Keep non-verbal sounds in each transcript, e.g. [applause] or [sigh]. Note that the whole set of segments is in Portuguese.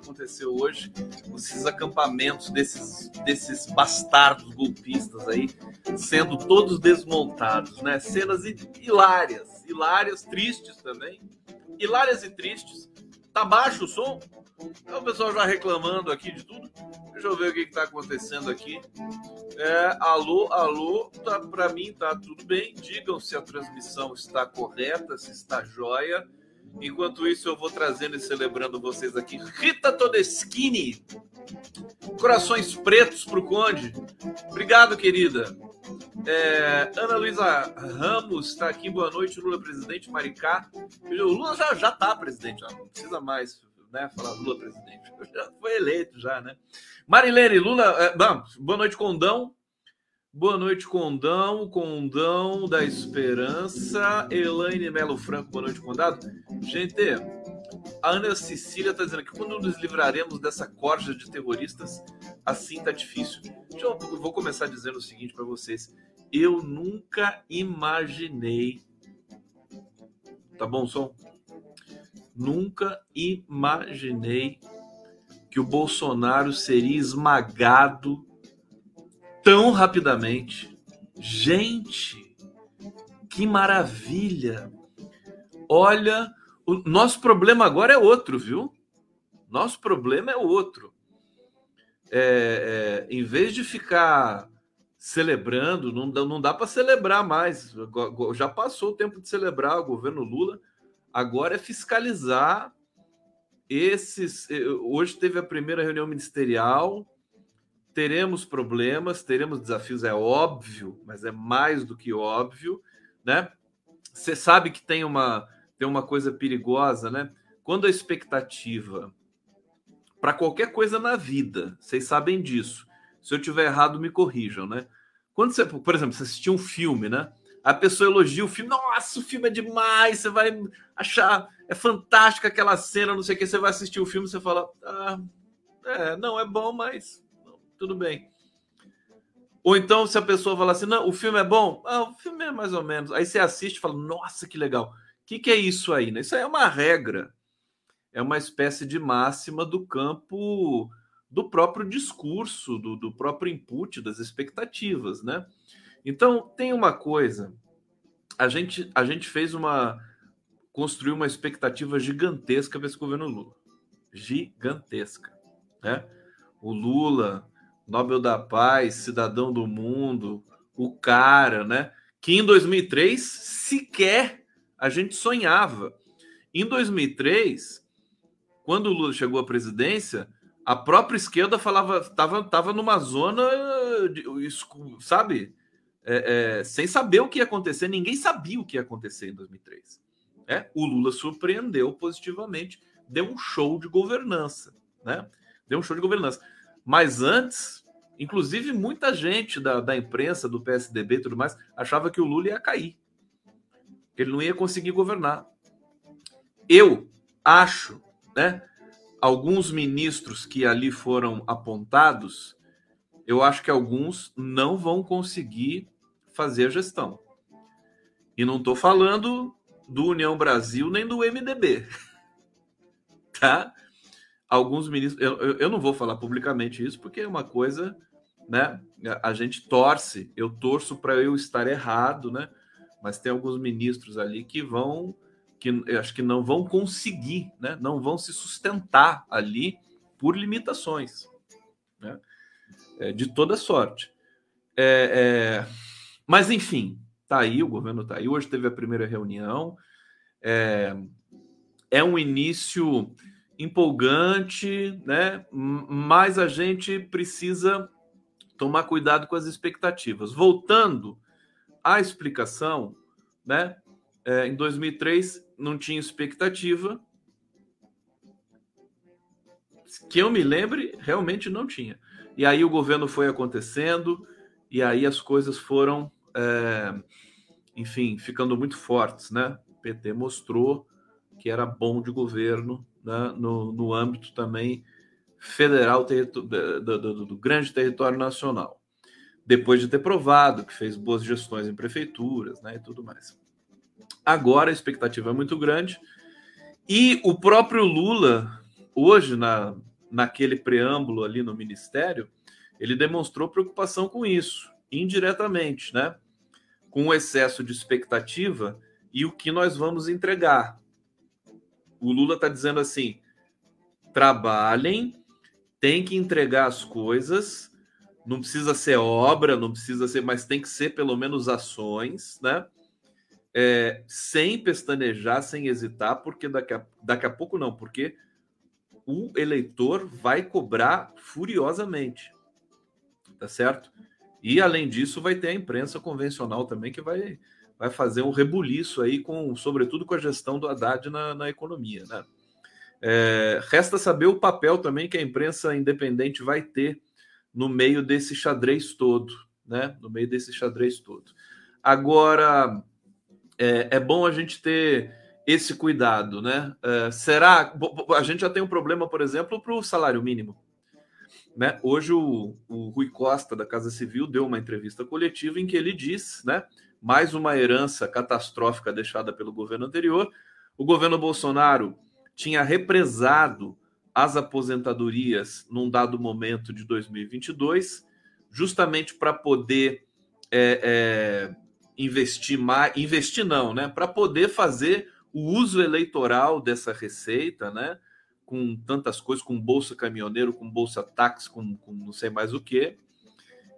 aconteceu hoje. Esses acampamentos desses, desses bastardos golpistas aí, sendo todos desmontados, né? Cenas hilárias, hilárias, tristes também. Hilárias e tristes. Tá baixo o som? É o pessoal já reclamando aqui de tudo. Deixa eu ver o que está acontecendo aqui. É, alô, alô, tá, para mim tá tudo bem. Digam se a transmissão está correta, se está jóia. Enquanto isso, eu vou trazendo e celebrando vocês aqui. Rita Todeschini, corações pretos para o Conde. Obrigado, querida. É, Ana Luísa Ramos está aqui. Boa noite, Lula presidente. Maricá. O Lula já, já tá presidente, já não precisa mais né, falar Lula presidente. [laughs] Já foi eleito já, né? Marilene, Lula, é, boa noite, Condão. Boa noite, Condão, Condão da Esperança, Elaine Melo Franco, boa noite, Condado. Gente, a Ana Cecília está dizendo que quando nos livraremos dessa corja de terroristas, assim tá difícil. Eu vou começar dizendo o seguinte para vocês. Eu nunca imaginei. Tá bom, som? Nunca imaginei que o Bolsonaro seria esmagado tão rapidamente. Gente, que maravilha! Olha, o nosso problema agora é outro, viu? Nosso problema é outro. É, é, em vez de ficar celebrando, não dá, não dá para celebrar mais. Já passou o tempo de celebrar o governo Lula. Agora é fiscalizar esses. Eh, hoje teve a primeira reunião ministerial. Teremos problemas, teremos desafios, é óbvio, mas é mais do que óbvio, né? Você sabe que tem uma, tem uma coisa perigosa, né? Quando a expectativa para qualquer coisa na vida, vocês sabem disso. Se eu tiver errado, me corrijam, né? Quando você, por exemplo, você assistiu um filme, né? a pessoa elogia o filme, nossa, o filme é demais, você vai achar, é fantástica aquela cena, não sei o que, você vai assistir o filme, você fala, ah, é, não, é bom, mas tudo bem. Ou então, se a pessoa fala assim, não, o filme é bom, ah, o filme é mais ou menos. Aí você assiste e fala, nossa, que legal. O que, que é isso aí? Né? Isso aí é uma regra, é uma espécie de máxima do campo do próprio discurso, do, do próprio input, das expectativas, né? Então, tem uma coisa. A gente, a gente fez uma. construiu uma expectativa gigantesca para esse governo Lula. Gigantesca. Né? O Lula, Nobel da Paz, cidadão do mundo, o cara, né? Que em 2003 sequer a gente sonhava. Em 2003, quando o Lula chegou à presidência, a própria esquerda falava, estava tava numa zona, de, sabe, é, é, sem saber o que ia acontecer, ninguém sabia o que ia acontecer em 2003. É, o Lula surpreendeu positivamente, deu um show de governança, né? Deu um show de governança. Mas antes, inclusive muita gente da, da imprensa, do PSDB e tudo mais, achava que o Lula ia cair, que ele não ia conseguir governar. Eu acho, né? Alguns ministros que ali foram apontados, eu acho que alguns não vão conseguir fazer gestão. E não estou falando do União Brasil nem do MDB. [laughs] Tá? Alguns ministros. Eu, eu, eu não vou falar publicamente isso, porque é uma coisa. Né? A gente torce, eu torço para eu estar errado, né? Mas tem alguns ministros ali que vão, que acho que não vão conseguir, né? Não vão se sustentar ali por limitações, né? É, de toda sorte. É, é, mas, enfim, tá aí, o governo tá aí. Hoje teve a primeira reunião. É, é um início empolgante, né? Mas a gente precisa tomar cuidado com as expectativas. Voltando à explicação, né? É, em 2003 não tinha expectativa. Que eu me lembre, realmente não tinha. E aí o governo foi acontecendo, e aí as coisas foram é, enfim, ficando muito fortes, né? O PT mostrou que era bom de governo né? no, no âmbito também federal do, do, do, grande território nacional depois de ter provado que fez boas gestões em prefeituras né, e tudo mais. Agora a expectativa é muito grande. E o próprio Lula, hoje, na, naquele preâmbulo ali no ministério, ele demonstrou preocupação com isso, indiretamente, né? Com o excesso de expectativa e o que nós vamos entregar. O Lula está dizendo assim: trabalhem, tem que entregar as coisas não precisa ser obra, não precisa ser, mas tem que ser pelo menos ações, né? É, sem pestanejar, sem hesitar, porque daqui a, daqui a pouco não, porque o eleitor vai cobrar furiosamente, tá certo? E além disso, vai ter a imprensa convencional também que vai, vai fazer um rebuliço aí, com, sobretudo com a gestão do Haddad na, na economia, né? É, resta saber o papel também que a imprensa independente vai ter no meio desse xadrez todo, né? No meio desse xadrez todo. Agora, é, é bom a gente ter esse cuidado, né? É, será. A gente já tem um problema, por exemplo, para o salário mínimo. Né? Hoje o, o, Rui Costa, da Casa Civil, deu uma entrevista coletiva em que ele diz, né? Mais uma herança catastrófica deixada pelo governo anterior. O governo Bolsonaro tinha represado as aposentadorias num dado momento de 2022, justamente para poder é, é, investir mais, investir não, né? Para poder fazer o uso eleitoral dessa receita, né? Com tantas coisas, com bolsa caminhoneiro, com bolsa táxi, com, com não sei mais o que.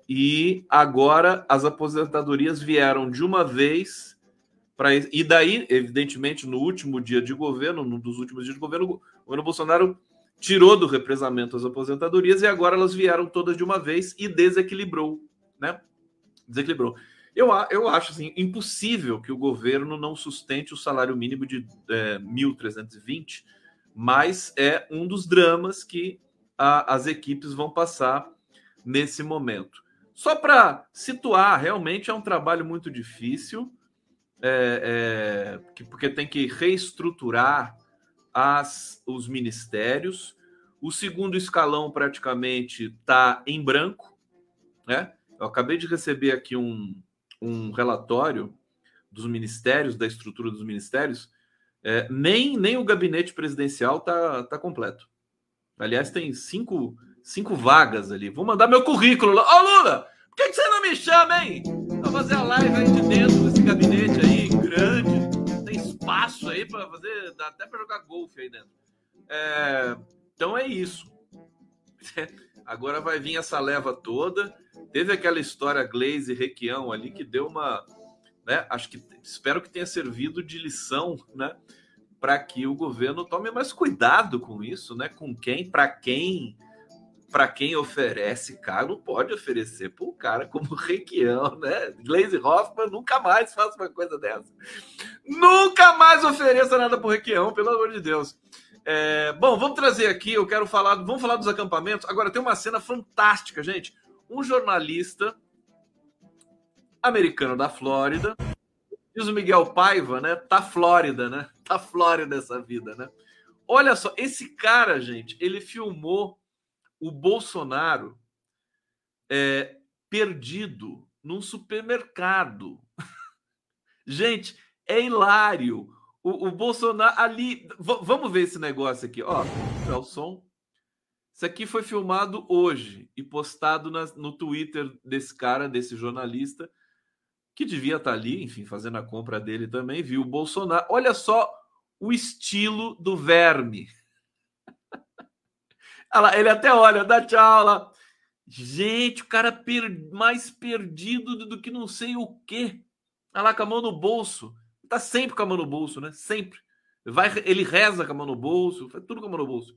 E agora as aposentadorias vieram de uma vez e daí, evidentemente, no último dia de governo, num dos últimos dias de governo, o governo Bolsonaro tirou do represamento as aposentadorias e agora elas vieram todas de uma vez e desequilibrou, né? Desequilibrou. Eu, eu acho assim, impossível que o governo não sustente o salário mínimo de é, 1.320, mas é um dos dramas que a, as equipes vão passar nesse momento. Só para situar, realmente é um trabalho muito difícil, é, é, que, porque tem que reestruturar as, os ministérios. O segundo escalão praticamente está em branco. Né? Eu acabei de receber aqui um, um relatório dos ministérios, da estrutura dos ministérios. É, nem, nem o gabinete presidencial está tá completo. Aliás, tem cinco, cinco vagas ali. Vou mandar meu currículo lá. Ô, Lula, por que, que você não me chama, hein? Vou fazer a live aí de dentro desse gabinete aí, grande espaço aí para fazer, dá até para jogar golfe aí dentro. É, então é isso. [laughs] Agora vai vir essa leva toda. Teve aquela história Glaze e Requião ali que deu uma, né? Acho que espero que tenha servido de lição, né? Para que o governo tome mais cuidado com isso, né? Com quem, para quem, para quem oferece cara, não pode oferecer para um cara como [laughs] Requião, né? Glaze Hoffman nunca mais faça uma coisa dessa. Nunca mais ofereça nada para Requião, pelo amor de Deus. É, bom, vamos trazer aqui, eu quero falar, vamos falar dos acampamentos. Agora tem uma cena fantástica, gente. Um jornalista americano da Flórida, diz o Miguel Paiva, né? Tá Flórida, né? Tá Flórida essa vida, né? Olha só, esse cara, gente, ele filmou o Bolsonaro é, perdido num supermercado. [laughs] Gente, é hilário. O, o Bolsonaro ali. vamos ver esse negócio aqui. Ó, é o som. Isso aqui foi filmado hoje e postado na, no Twitter desse cara, desse jornalista, que devia estar tá ali, enfim, fazendo a compra dele também. Viu o Bolsonaro. Olha só o estilo do verme. Ele até olha, dá tchau lá. Gente, o cara per... mais perdido do que não sei o quê. Olha lá com a mão no bolso. Tá sempre com a mão no bolso, né? Sempre. Vai, ele reza com a mão no bolso, faz tudo com a mão no bolso.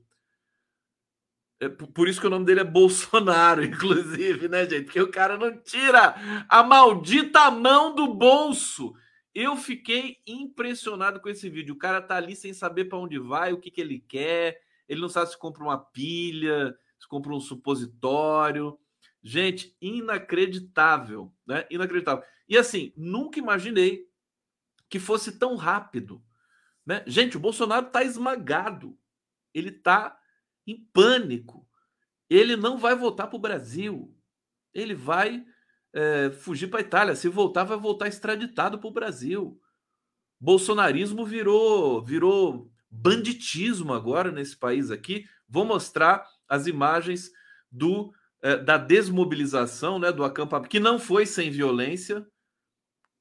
É por isso que o nome dele é Bolsonaro, [laughs] inclusive, né, gente? Porque o cara não tira a maldita mão do bolso. Eu fiquei impressionado com esse vídeo. O cara tá ali sem saber para onde vai, o que, que ele quer ele não sabe se compra uma pilha, se compra um supositório. Gente, inacreditável, né? Inacreditável. E assim, nunca imaginei que fosse tão rápido, né? Gente, o Bolsonaro está esmagado. Ele está em pânico. Ele não vai voltar para o Brasil. Ele vai é, fugir para a Itália. Se voltar, vai voltar extraditado para o Brasil. Bolsonarismo virou, virou banditismo agora nesse país aqui. Vou mostrar as imagens do é, da desmobilização, né, do acampamento, que não foi sem violência,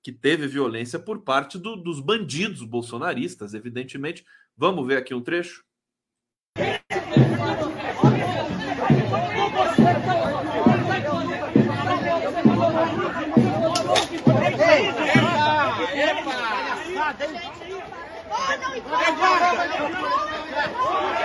que teve violência por parte do, dos bandidos bolsonaristas, evidentemente. Vamos ver aqui um trecho. 快快快快快快快快快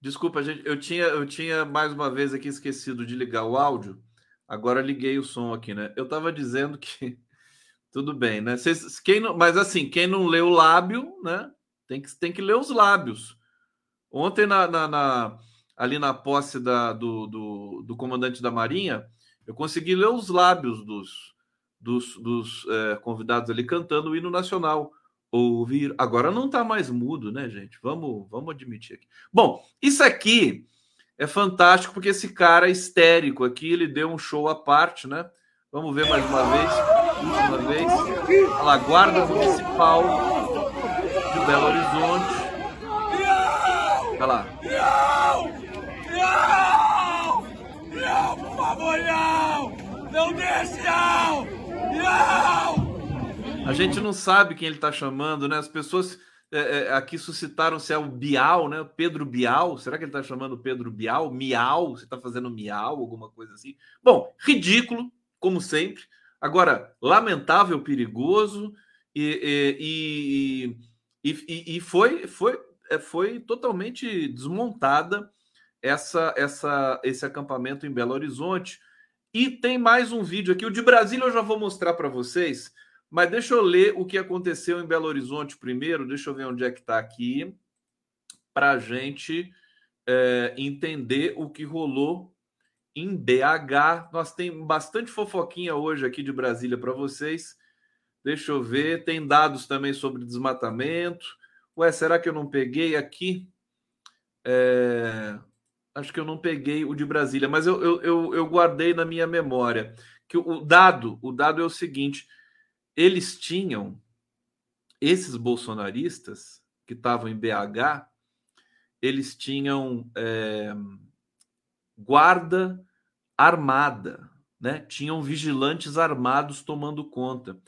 Desculpa, gente, eu tinha, eu tinha mais uma vez aqui esquecido de ligar o áudio. Agora liguei o som aqui, né? Eu estava dizendo que [laughs] tudo bem, né? Vocês, quem não, mas assim, quem não lê o lábio, né? Tem que, tem que ler os lábios. Ontem, na, na, na ali na posse da, do, do, do, comandante da Marinha, eu consegui ler os lábios dos, dos, dos é, convidados ali cantando o hino nacional. Ouvir. Agora não está mais mudo, né, gente? Vamos, vamos admitir aqui. Bom, isso aqui é fantástico porque esse cara histérico aqui, ele deu um show à parte, né? Vamos ver mais uma vez. Uma vez. Olha lá, Guarda Municipal de Belo Horizonte. Olha lá. Não, por favor, não! Não deixe, não! Não! A gente não sabe quem ele está chamando, né? As pessoas é, é, aqui suscitaram se é o Bial, né? Pedro Bial. Será que ele está chamando Pedro Bial? Miau? Você está fazendo miau, alguma coisa assim? Bom, ridículo, como sempre. Agora, lamentável, perigoso e, e, e, e foi, foi, é, foi totalmente desmontada essa, essa, esse acampamento em Belo Horizonte. E tem mais um vídeo aqui. O de Brasília eu já vou mostrar para vocês, mas deixa eu ler o que aconteceu em Belo Horizonte primeiro. Deixa eu ver onde é que está aqui, para a gente é, entender o que rolou em BH. Nós temos bastante fofoquinha hoje aqui de Brasília para vocês. Deixa eu ver. Tem dados também sobre desmatamento. Ué, será que eu não peguei aqui? É acho que eu não peguei o de Brasília, mas eu, eu, eu, eu guardei na minha memória que o dado, o dado é o seguinte: eles tinham esses bolsonaristas que estavam em BH, eles tinham é, guarda armada, né? Tinham vigilantes armados tomando conta.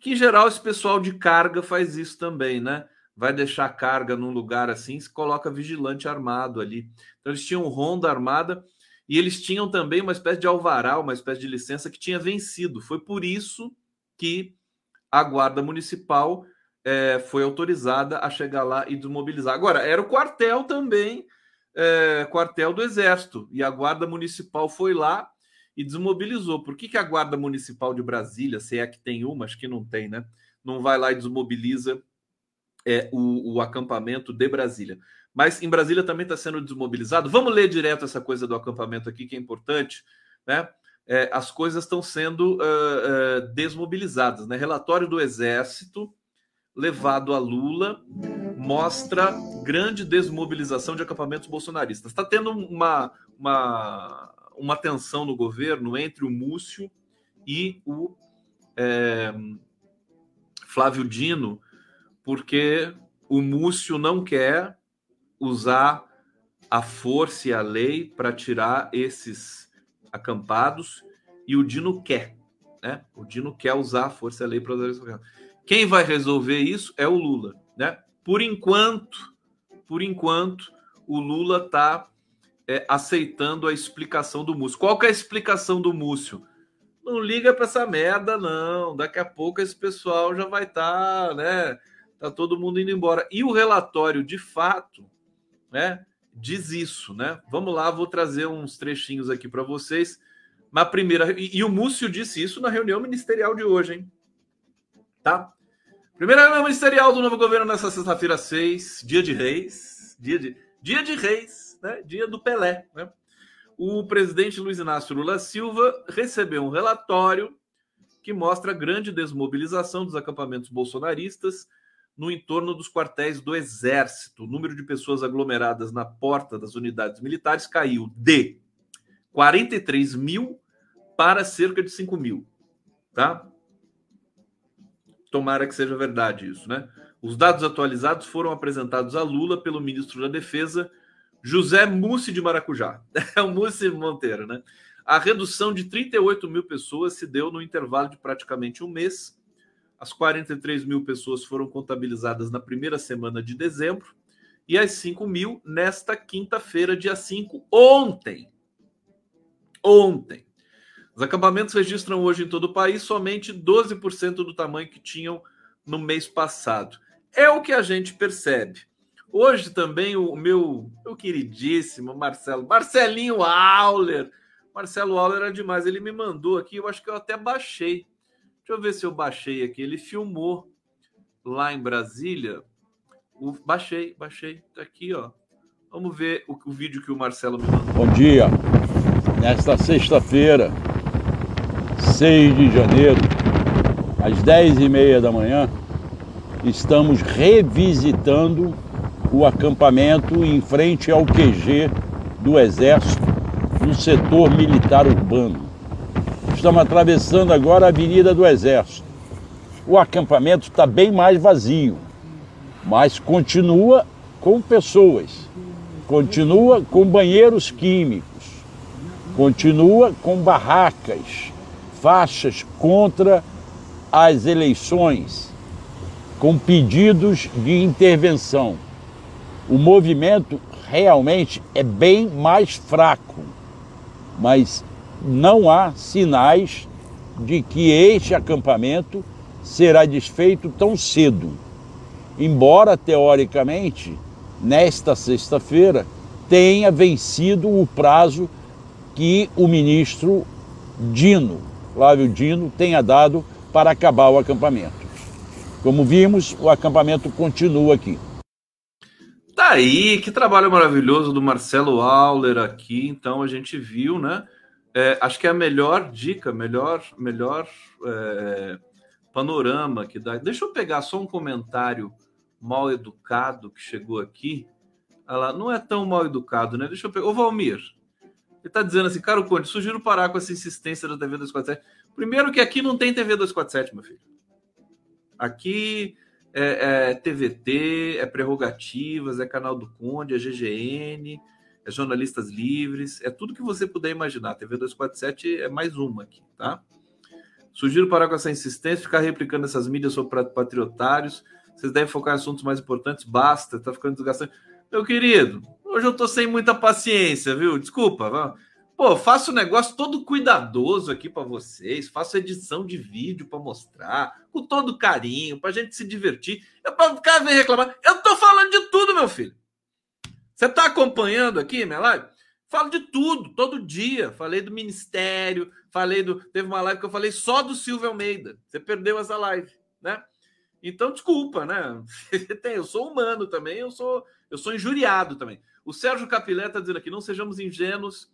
Que em geral esse pessoal de carga faz isso também, né? vai deixar carga num lugar assim, se coloca vigilante armado ali. Então eles tinham ronda armada e eles tinham também uma espécie de alvará, uma espécie de licença que tinha vencido. Foi por isso que a guarda municipal é, foi autorizada a chegar lá e desmobilizar. Agora, era o quartel também, é, quartel do Exército, e a guarda municipal foi lá e desmobilizou. Por que, que a guarda municipal de Brasília, se é que tem uma, acho que não tem, né? Não vai lá e desmobiliza é, o, o acampamento de Brasília. Mas em Brasília também está sendo desmobilizado. Vamos ler direto essa coisa do acampamento aqui, que é importante. Né? É, as coisas estão sendo uh, uh, desmobilizadas. Né? Relatório do Exército levado a Lula mostra grande desmobilização de acampamentos bolsonaristas. Está tendo uma, uma, uma tensão no governo entre o Múcio e o é, Flávio Dino, porque o Múcio não quer usar a força e a lei para tirar esses acampados e o Dino quer, né? O Dino quer usar a força e a lei para usar. Quem vai resolver isso é o Lula, né? Por enquanto, por enquanto, o Lula está é, aceitando a explicação do Múcio. Qual que é a explicação do Múcio? Não liga para essa merda, não. Daqui a pouco esse pessoal já vai estar, tá, né? Tá todo mundo indo embora. E o relatório, de fato, né? Diz isso, né? Vamos lá, vou trazer uns trechinhos aqui para vocês. Na primeira, e, e o Múcio disse isso na reunião ministerial de hoje, hein? Tá? Primeira reunião ministerial do novo governo nessa sexta-feira, 6, dia de reis, dia de, dia de reis, né? dia do Pelé. Né? O presidente Luiz Inácio Lula Silva recebeu um relatório que mostra grande desmobilização dos acampamentos bolsonaristas no entorno dos quartéis do Exército. O número de pessoas aglomeradas na porta das unidades militares caiu de 43 mil para cerca de 5 mil. Tá? Tomara que seja verdade isso, né? Os dados atualizados foram apresentados a Lula pelo ministro da Defesa, José Mussi de Maracujá. [laughs] É o Mussi Monteiro, né? A redução de 38 mil pessoas se deu no intervalo de praticamente um mês. As 43 mil pessoas foram contabilizadas na primeira semana de dezembro e as 5 mil nesta quinta-feira, dia 5, ontem. Ontem. Os acampamentos registram hoje em todo o país somente 12% do tamanho que tinham no mês passado. É o que a gente percebe. Hoje também o meu, meu queridíssimo Marcelo, Marcelinho Auler. Marcelo Auler é demais. Ele me mandou aqui, eu acho que eu até baixei. Deixa eu ver se eu baixei aqui. Ele filmou lá em Brasília. O, baixei, baixei. Tá aqui, ó. Vamos ver o, o vídeo que o Marcelo me mandou. Bom dia. Nesta sexta-feira, 6 de janeiro, às 10 e meia da manhã, estamos revisitando o acampamento em frente ao QG do Exército, no setor militar urbano. Estamos atravessando agora a Avenida do Exército. O acampamento está bem mais vazio, mas continua com pessoas, continua com banheiros químicos, continua com barracas, faixas contra as eleições, com pedidos de intervenção. O movimento realmente é bem mais fraco, mas não há sinais de que este acampamento será desfeito tão cedo. Embora, teoricamente, nesta sexta-feira, tenha vencido o prazo que o ministro Dino Flávio Dino tenha dado para acabar o acampamento. Como vimos, o acampamento continua aqui. Tá aí, que trabalho maravilhoso do Marcelo Auler aqui. Então a gente viu, né? É, acho que é a melhor dica, melhor, melhor é, panorama que dá. Deixa eu pegar só um comentário mal educado que chegou aqui. Ela não é tão mal educado, né? Deixa eu pegar. Ô, Valmir, ele está dizendo assim, Caro Conde, sugiro parar com essa insistência da TV 247. Primeiro que aqui não tem TV 247, meu filho. Aqui é, é TVT, é prerrogativas, é canal do Conde, é GGN, é jornalistas livres, é tudo que você puder imaginar. TV 247 é mais uma aqui, tá? Sugiro parar com essa insistência, ficar replicando essas mídias sobre patriotários. Vocês devem focar em assuntos mais importantes. Basta, tá ficando desgastante. Meu querido, Hoje eu tô sem muita paciência, viu? Desculpa. Pô, faço o negócio todo cuidadoso aqui para vocês, faço edição de vídeo para mostrar, com todo carinho, pra gente se divertir. É para ficar reclamar. Eu tô falando de tudo, meu filho. Você tá acompanhando aqui minha live? Falo de tudo, todo dia. Falei do ministério, falei do. Teve uma live que eu falei só do Silvio Almeida. Você perdeu essa live, né? Então, desculpa, né? [laughs] Eu sou humano também, eu sou, eu sou injuriado também. O Sérgio Capilé está dizendo aqui: não sejamos ingênuos.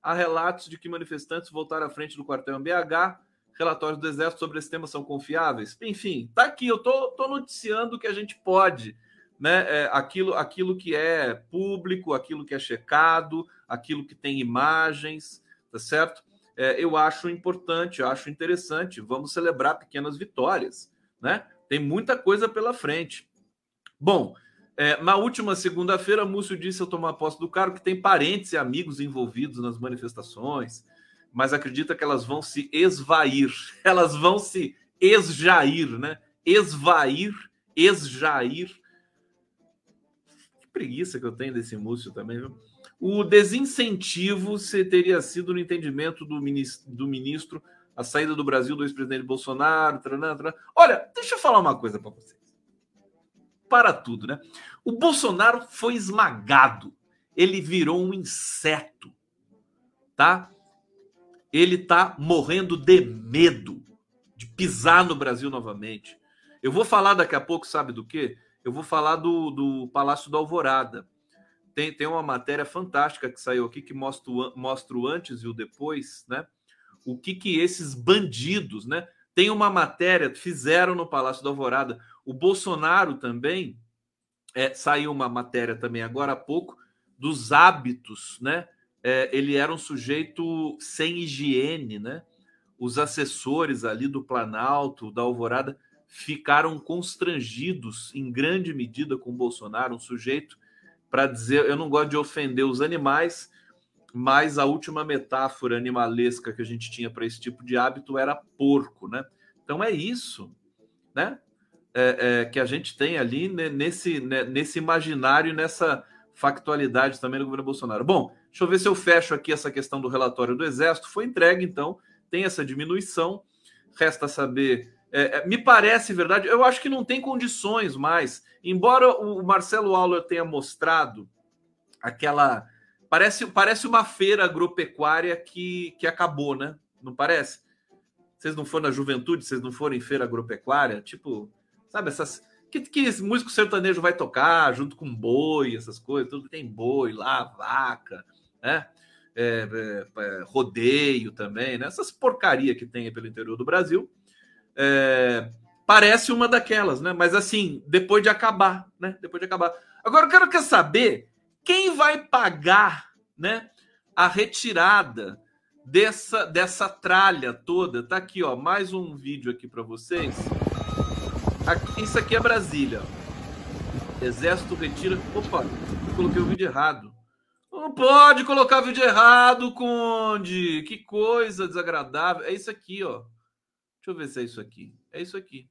Há relatos de que manifestantes voltaram à frente do quartel em BH, relatórios do Exército sobre esse tema são confiáveis? Enfim, tá aqui, eu tô, tô noticiando o que a gente pode, né? É, aquilo, aquilo que é público, aquilo que é checado, aquilo que tem imagens, tá certo? É, eu acho importante, eu acho interessante. Vamos celebrar pequenas vitórias, né? Tem muita coisa pela frente. Bom, é, na última segunda-feira, Múcio disse ao tomar posse do cargo que tem parentes e amigos envolvidos nas manifestações mas acredita que elas vão se esvair, [laughs] elas vão se esjair, né? Esvair, esjair. Preguiça que eu tenho desse Múcio também, viu? O desincentivo se teria sido no entendimento do ministro, do ministro a saída do Brasil do ex-presidente Bolsonaro. Tranã, tranã. Olha, deixa eu falar uma coisa para vocês. Para tudo, né? O Bolsonaro foi esmagado. Ele virou um inseto, tá? ele está morrendo de medo de pisar no Brasil novamente. Eu vou falar daqui a pouco, sabe do quê? Eu vou falar do, do Palácio da Alvorada. Tem, tem uma matéria fantástica que saiu aqui que mostra o, mostra o antes e o depois, né? O que que esses bandidos, né? Tem uma matéria, fizeram no Palácio da Alvorada. O Bolsonaro também, é, saiu uma matéria também agora há pouco, dos hábitos, né? é, ele era um sujeito sem higiene, né? Os assessores ali do Planalto, da Alvorada, ficaram constrangidos em grande medida com Bolsonaro, um sujeito para dizer, eu não gosto de ofender os animais, mas a última metáfora animalesca que a gente tinha para esse tipo de hábito era porco, né? Então é isso, né? É, é, que a gente tem ali né, nesse, né, nesse imaginário, nessa factualidade também do governo Bolsonaro. Bom, Deixa eu ver se eu fecho aqui essa questão do relatório do Exército. Foi entregue, então, tem essa diminuição. Resta saber. É, é, me parece verdade, eu acho que não tem condições mais. Embora o Marcelo Auler tenha mostrado aquela. Parece, parece uma feira agropecuária que, que acabou, né? Não parece? Vocês não foram na juventude, vocês não foram em feira agropecuária? Tipo, sabe, essas que, que músico sertanejo vai tocar junto com boi, essas coisas, tudo tem boi lá, vaca, né? É, é, é, rodeio também, né? Essas porcaria que tem pelo interior do Brasil. É, parece uma daquelas, né? Mas assim, depois de acabar, né? Depois de acabar. Agora eu quero quer saber quem vai pagar, né? A retirada dessa dessa tralha toda. Tá aqui, ó, mais um vídeo aqui para vocês. Aqui, isso aqui é Brasília. Exército retira. Opa, coloquei o vídeo errado. Não pode colocar vídeo errado, Conde. Que coisa desagradável. É isso aqui, ó. Deixa eu ver se é isso aqui. É isso aqui.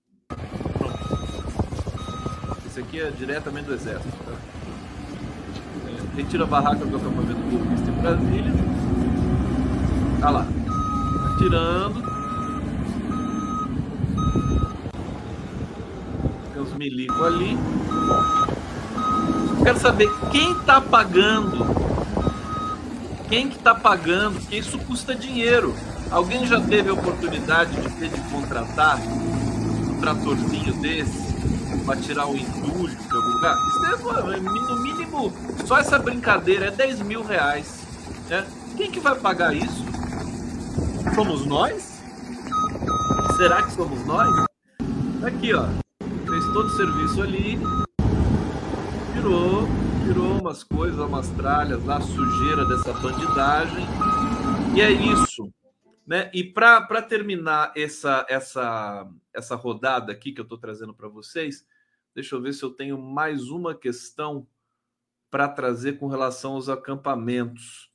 Pronto. Esse aqui é diretamente do Exército. Tá? É, retira a barraca do acampamento golpista em Brasília. Tá lá. Tirando. Tem uns milico ali. Quero saber quem está pagando quem que está pagando? Porque isso custa dinheiro. Alguém já teve a oportunidade de ter de contratar um tratorzinho desse para tirar o entulho de algum lugar? Isso é, no mínimo, só essa brincadeira é 10 mil reais. Né? Quem que vai pagar isso? Somos nós? Será que somos nós? Aqui, ó. Fez todo o serviço ali. Tirou virou umas coisas, umas tralhas lá, sujeira dessa bandidagem. E é isso. Né? E para terminar essa, essa, essa rodada aqui que eu estou trazendo para vocês, deixa eu ver se eu tenho mais uma questão para trazer com relação aos acampamentos.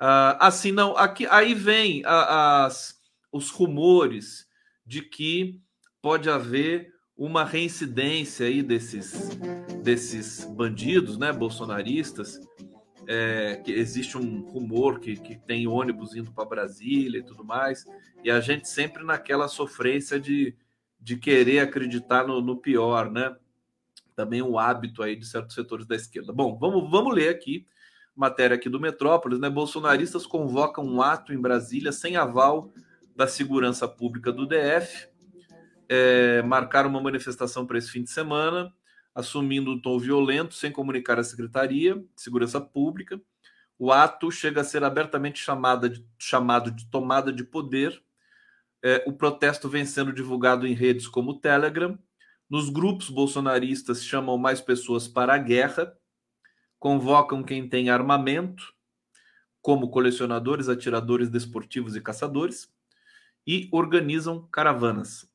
Uh, assim, não, aqui, aí vem a, as, os rumores de que pode haver uma reincidência aí desses, desses bandidos, né, bolsonaristas, é, que existe um rumor que, que tem ônibus indo para Brasília e tudo mais, e a gente sempre naquela sofrência de, de querer acreditar no, no pior, né? Também um hábito aí de certos setores da esquerda. Bom, vamos, vamos ler aqui, matéria aqui do Metrópolis, né? Bolsonaristas convocam um ato em Brasília sem aval da segurança pública do DF é, marcaram uma manifestação para esse fim de semana, assumindo um tom violento, sem comunicar à Secretaria de Segurança Pública. O ato chega a ser abertamente de, chamado de tomada de poder. é, o protesto vem sendo divulgado em redes como o Telegram. Nos grupos bolsonaristas chamam mais pessoas para a guerra, convocam quem tem armamento, como colecionadores, atiradores desportivos e caçadores, e organizam caravanas.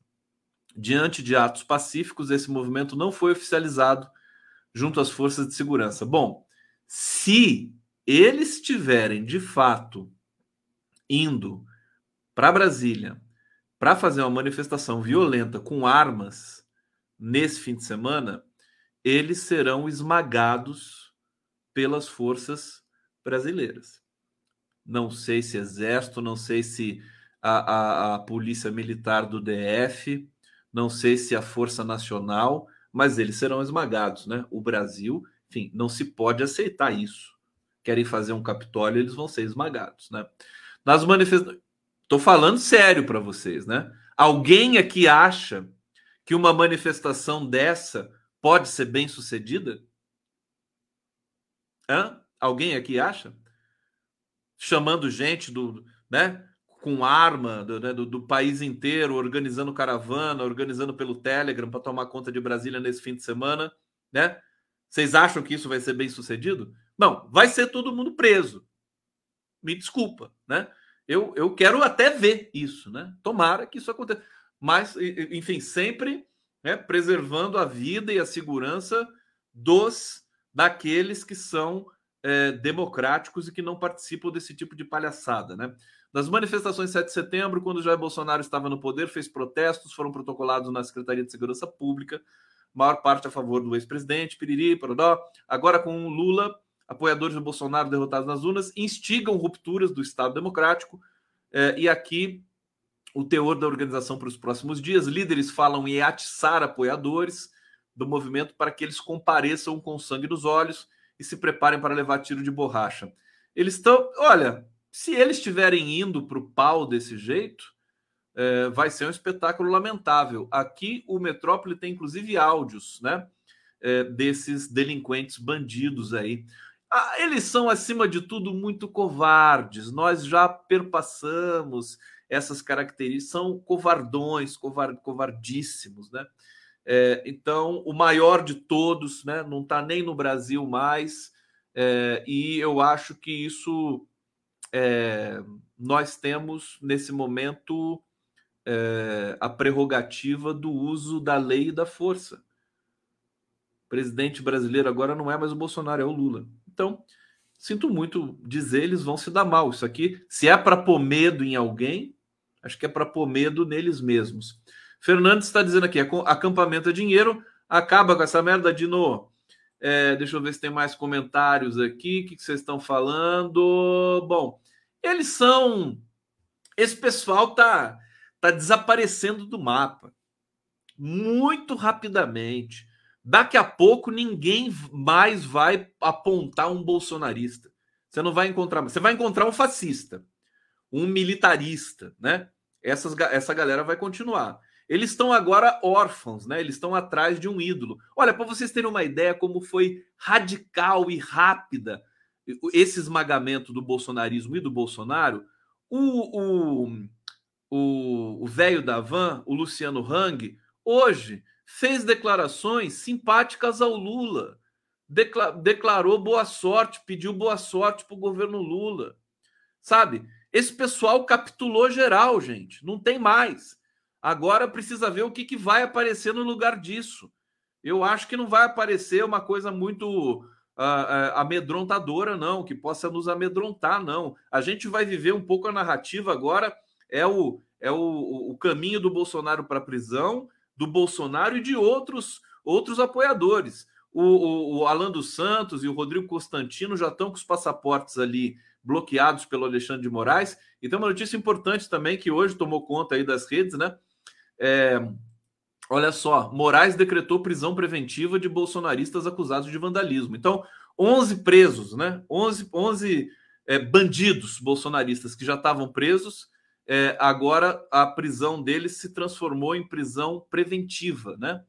Diante de atos pacíficos, esse movimento não foi oficializado junto às forças de segurança. Bom, se eles estiverem de fato indo para Brasília para fazer uma manifestação violenta com armas nesse fim de semana, eles serão esmagados pelas forças brasileiras. Não sei se exército, não sei se a, a, a polícia militar do DF, não sei se a força nacional, mas eles serão esmagados, né? O Brasil, enfim, não se pode aceitar isso. Querem fazer um Capitólio, eles vão ser esmagados, né? Nas manifestações Estou falando sério para vocês, né? Alguém aqui acha que uma manifestação dessa pode ser bem sucedida? Hã? Alguém aqui acha? Chamando gente do, né, com arma do, né, do, do país inteiro, organizando caravana, organizando pelo Telegram para tomar conta de Brasília nesse fim de semana, né? Vocês acham que isso vai ser bem sucedido? Não, vai ser todo mundo preso. Me desculpa, né? Eu, eu quero até ver isso, né? Tomara que isso aconteça. Mas, enfim, sempre né, preservando a vida e a segurança dos daqueles que são é, democráticos e que não participam desse tipo de palhaçada, né? Nas manifestações 7 de setembro, quando Jair Bolsonaro estava no poder, fez protestos, foram protocolados na Secretaria de Segurança Pública, maior parte a favor do ex-presidente, piriri, parodó. Agora com Lula, apoiadores do Bolsonaro derrotados nas urnas, instigam rupturas do Estado Democrático. Eh, e aqui o teor da organização para os próximos dias. Líderes falam em atiçar apoiadores do movimento para que eles compareçam com sangue nos olhos e se preparem para levar tiro de borracha. Eles estão, olha, se eles estiverem indo para o pau desse jeito, é, vai ser um espetáculo lamentável. Aqui o Metrópole tem inclusive áudios, né, é, desses delinquentes bandidos aí. Ah, eles são, acima de tudo, muito covardes. Nós já perpassamos essas características, são covardões, covar, covardíssimos, né? É, então, o maior de todos, né? Não está nem no Brasil mais, é, e eu acho que isso é, nós temos nesse momento é, a prerrogativa do uso da lei e da força. O presidente brasileiro agora não é mais o Bolsonaro, é o Lula. Então, sinto muito dizer, eles vão se dar mal. Isso aqui, se é para pôr medo em alguém, acho que é para pôr medo neles mesmos. Fernandes está dizendo aqui: acampamento é dinheiro, acaba com essa merda, Dino. É, deixa eu ver se tem mais comentários aqui. O que, que vocês estão falando? Bom, eles são. Esse pessoal tá, tá desaparecendo do mapa muito rapidamente. Daqui a pouco ninguém mais vai apontar um bolsonarista. Você não vai encontrar, você vai encontrar um fascista, um militarista, né? Essas, essa galera vai continuar. Eles estão agora órfãos, né? Eles estão atrás de um ídolo. Olha, para vocês terem uma ideia como foi radical e rápida esse esmagamento do bolsonarismo e do Bolsonaro, o o velho da van, o Luciano Hang, hoje fez declarações simpáticas ao Lula, declarou boa sorte, pediu boa sorte para o governo Lula. Sabe? Esse pessoal capitulou geral, gente. Não tem mais. Agora precisa ver o que, que vai aparecer no lugar disso. Eu acho que não vai aparecer uma coisa muito uh, amedrontadora, não, que possa nos amedrontar, não. A gente vai viver um pouco a narrativa agora. É o, é o, o caminho do Bolsonaro para a prisão do Bolsonaro e de outros, outros apoiadores. O, o, o Alan dos Santos e o Rodrigo Constantino já estão com os passaportes ali bloqueados pelo Alexandre de Moraes. E tem uma notícia importante também que hoje tomou conta aí das redes, né? É, olha só, Moraes decretou prisão preventiva de bolsonaristas acusados de vandalismo. Então, 11 presos, né? 11, 11 é, bandidos bolsonaristas que já estavam presos é, agora a prisão deles se transformou em prisão preventiva, né?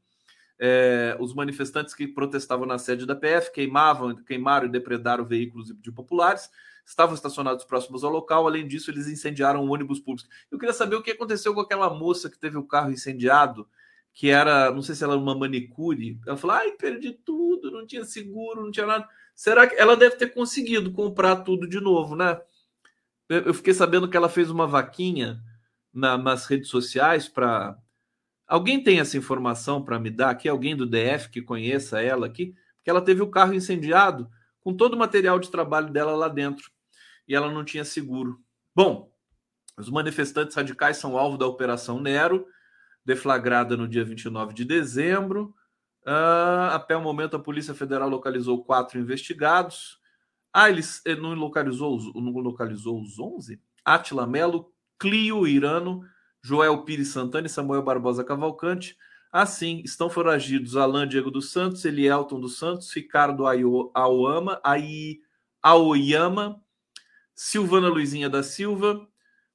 É, os manifestantes que protestavam na sede da PF queimavam, queimaram e depredaram veículos de populares, estavam estacionados próximos ao local. Além disso, eles incendiaram um ônibus público. Eu queria saber o que aconteceu com aquela moça que teve o carro incendiado, que era, não sei se ela era uma manicure. Ela falou: ai, perdi tudo, não tinha seguro, não tinha nada. Será que ela deve ter conseguido comprar tudo de novo, né? Eu fiquei sabendo que ela fez uma vaquinha na, nas redes sociais para. Alguém tem essa informação para me dar aqui? Alguém do DF que conheça ela aqui? Porque ela teve o carro incendiado com todo o material de trabalho dela lá dentro e ela não tinha seguro. Bom, os manifestantes radicais são alvo da Operação Nero, deflagrada no dia 29 de dezembro. Uh, até o momento, a Polícia Federal localizou quatro investigados. Ah, eles ele não localizou, não localizou os 11? Atila Melo, Clio Irano, Joel Pires Santana e Samuel Barbosa Cavalcante. Assim, estão foragidos Alain Diego dos Santos, Elielton dos Santos, Ricardo Aoyama, Aoyama, Silvana Luizinha da Silva,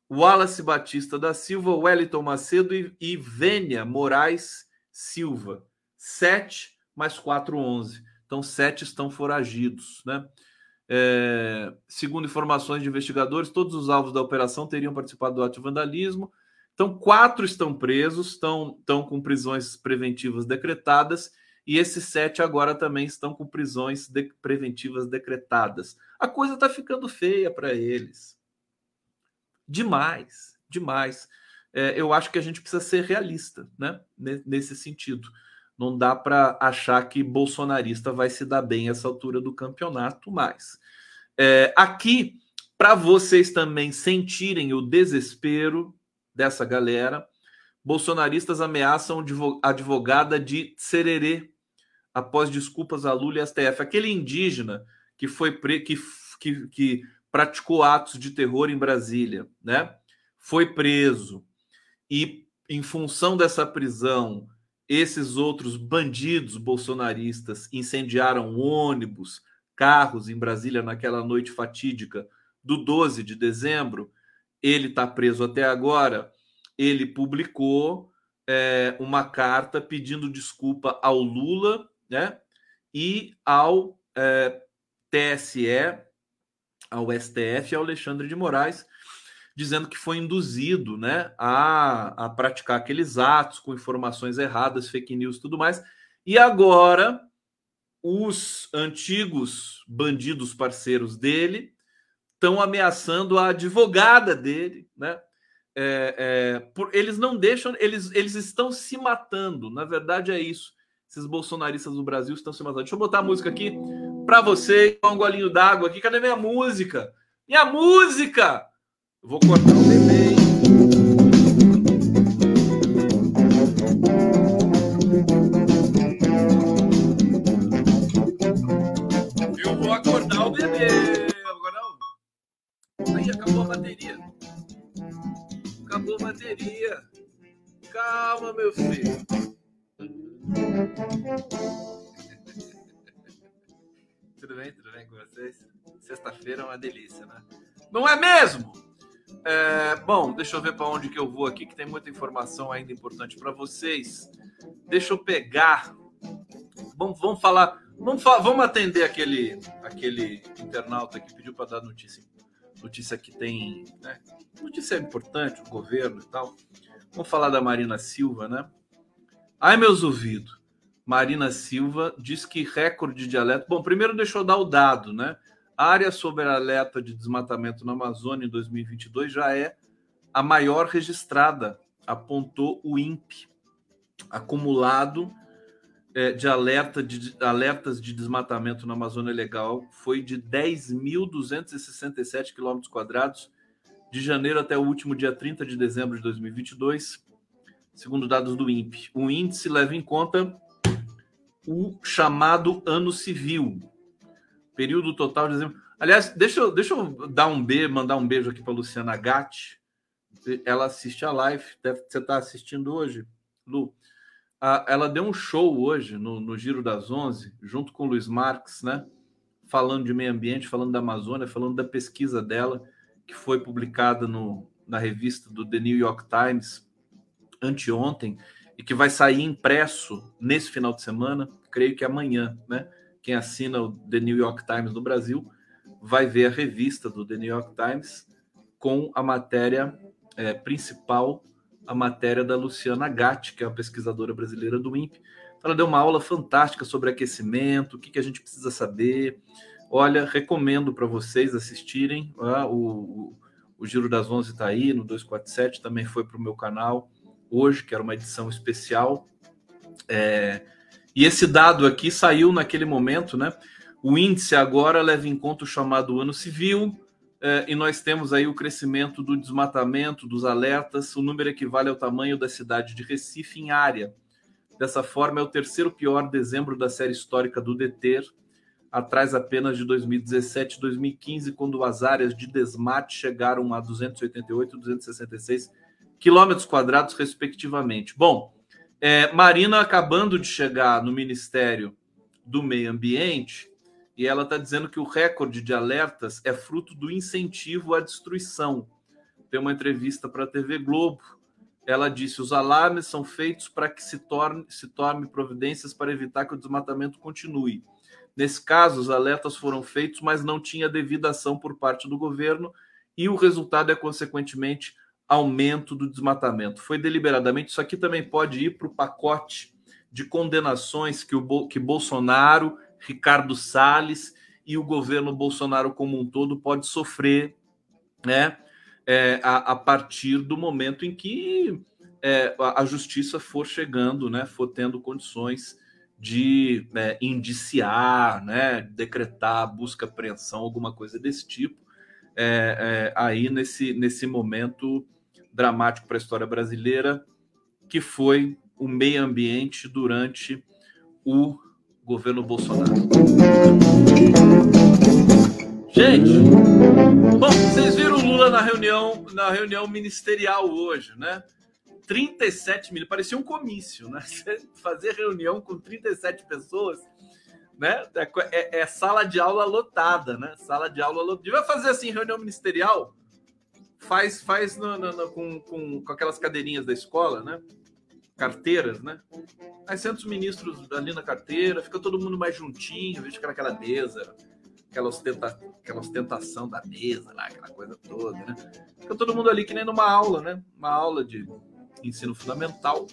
Wallace Batista da Silva, Wellington Macedo e, e Vênia Moraes Silva. Sete mais quatro, onze. Então, sete estão foragidos. Né? É, segundo informações de investigadores, todos os alvos da operação teriam participado do ato de vandalismo. Então, quatro estão presos, estão, estão com prisões preventivas decretadas, e esses sete agora também estão com prisões de, preventivas decretadas. A coisa está ficando feia para eles. Demais, demais. É, eu acho que a gente precisa ser realista, né? Nesse sentido. Não dá para achar que bolsonarista vai se dar bem essa altura do campeonato mais. É, aqui, para vocês também sentirem o desespero dessa galera. Bolsonaristas ameaçam advogada de Sererê após desculpas a Lula e STF. Aquele indígena que foi pre... que, que, que praticou atos de terror em Brasília, né? Foi preso e em função dessa prisão, esses outros bandidos bolsonaristas incendiaram ônibus, carros em Brasília naquela noite fatídica do 12 de dezembro ele está preso até agora. Ele publicou é, uma carta pedindo desculpa ao Lula né, e ao é, TSE, ao STF ao Alexandre de Moraes, dizendo que foi induzido né, a, a praticar aqueles atos com informações erradas, fake news tudo mais. E agora os antigos bandidos parceiros dele estão ameaçando a advogada dele, né? É, é, por, eles não deixam, eles, eles estão se matando. Na verdade, é isso. Esses bolsonaristas do Brasil estão se matando. Deixa eu botar a música aqui para você, um golinho d'água aqui. Cadê minha música? Minha música! Eu vou cortar o bebê, hein? Eu vou acordar o bebê. Aí acabou a bateria. Acabou a bateria. Calma, meu filho. [laughs] tudo bem? Tudo bem com vocês? Sexta-feira é uma delícia, né? Não é mesmo? É, bom, deixa eu ver para onde que eu vou aqui, que tem muita informação ainda importante para vocês. Deixa eu pegar. Vamos, vamos falar. Vamos, vamos atender aquele, aquele internauta que pediu para dar notícia notícia que tem, né? Notícia importante, o governo e tal. Vamos falar da Marina Silva, né? Ai, meus ouvidos. Marina Silva diz que recorde de alerta. Bom, primeiro deixa eu dar o dado, né? A área sob alerta de desmatamento na Amazônia em 2022 já é a maior registrada, apontou o INPE. Acumulado é, de, alerta de alertas de desmatamento na Amazônia Legal foi de 10.267 quilômetros quadrados de janeiro até o último dia 30 de dezembro de 2022, segundo dados do INPE. O índice leva em conta o chamado ano civil, período total de dezembro. Aliás, deixa eu, deixa eu dar um beijo, mandar um beijo aqui para Luciana Gatti. Ela assiste a live, deve, você está assistindo hoje, Lu a, ela deu um show hoje no, no Giro das Onze, junto com o Luiz Marques, né? Falando de meio ambiente, falando da Amazônia, falando da pesquisa dela, que foi publicada no, na revista do The New York Times anteontem e que vai sair impresso nesse final de semana, creio que amanhã, né? Quem assina o The New York Times no Brasil vai ver a revista do The New York Times com a matéria é, principal, a matéria da Luciana Gatti, que é uma pesquisadora brasileira do INPE. Ela deu uma aula fantástica sobre aquecimento, o que, que a gente precisa saber. Olha, recomendo para vocês assistirem. Ah, o, o, o, Giro das Onze está aí no 247, também foi para o meu canal hoje, que era uma edição especial. É, e esse dado aqui saiu naquele momento, né? O índice agora leva em conta o chamado ano civil, é, e nós temos aí o crescimento do desmatamento, dos alertas. O número equivale ao tamanho da cidade de Recife em área. Dessa forma, é o terceiro pior dezembro da série histórica do DETER, atrás apenas de 2017 e 2015, quando as áreas de desmate chegaram a 288 e 266 quilômetros quadrados, respectivamente. Bom, é, Marina acabando de chegar no Ministério do Meio Ambiente, e ela está dizendo que o recorde de alertas é fruto do incentivo à destruição. Tem uma entrevista para a TV Globo. Ela disse: os alarmes são feitos para que se torne, se providências para evitar que o desmatamento continue. Nesse caso, os alertas foram feitos, mas não tinha devida ação por parte do governo, e o resultado é, consequentemente, aumento do desmatamento. Foi deliberadamente. Isso aqui também pode ir para o pacote de condenações que, o, que Bolsonaro, Ricardo Salles e o governo Bolsonaro como um todo pode sofrer né, é, a, a, partir do momento em que é, a, a justiça for chegando, né, for tendo condições de né, indiciar, né, decretar busca, apreensão, alguma coisa desse tipo, é, é, aí nesse, nesse momento dramático para a história brasileira, que foi o meio ambiente durante o governo Bolsonaro. Gente, bom, vocês viram o Lula na reunião, na reunião ministerial hoje, né? 37 mil, parecia um comício, né? [laughs] Fazer reunião com 37 pessoas, né? É, é, é, sala de aula lotada, né? Sala de aula lotada. Devia fazer assim, reunião ministerial, faz faz no, no, no, com, com, com aquelas cadeirinhas da escola, né? Carteiras, né? Aí senta os ministros ali na carteira, fica todo mundo mais juntinho, veja aquela mesa, aquela, ostenta, aquela ostentação da mesa lá, aquela coisa toda, né? Fica todo mundo ali que nem numa aula, né? Uma aula de ensino fundamental,